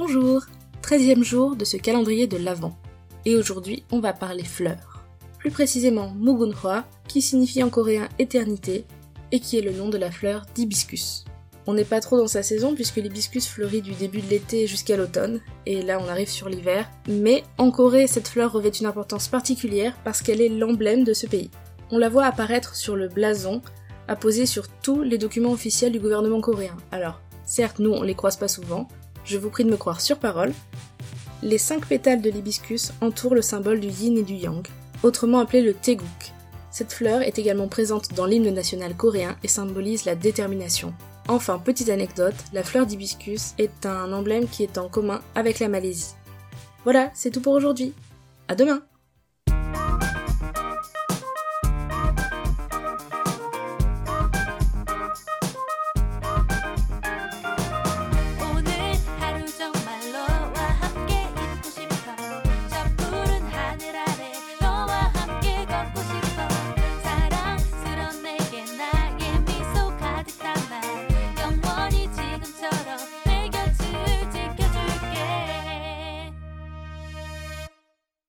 Bonjour 13e jour de ce calendrier de l'Avent. Et aujourd'hui, on va parler fleurs. Plus précisément Mugunhwa, qui signifie en coréen éternité, et qui est le nom de la fleur d'hibiscus. On n'est pas trop dans sa saison puisque l'hibiscus fleurit du début de l'été jusqu'à l'automne, et là on arrive sur l'hiver, mais en Corée cette fleur revêt une importance particulière parce qu'elle est l'emblème de ce pays. On la voit apparaître sur le blason, apposé sur tous les documents officiels du gouvernement coréen. Alors, certes nous on les croise pas souvent, je vous prie de me croire sur parole, les cinq pétales de l'hibiscus entourent le symbole du yin et du yang, autrement appelé le teguk. Cette fleur est également présente dans l'hymne national coréen et symbolise la détermination. Enfin, petite anecdote, la fleur d'hibiscus est un emblème qui est en commun avec la Malaisie. Voilà, c'est tout pour aujourd'hui. À demain!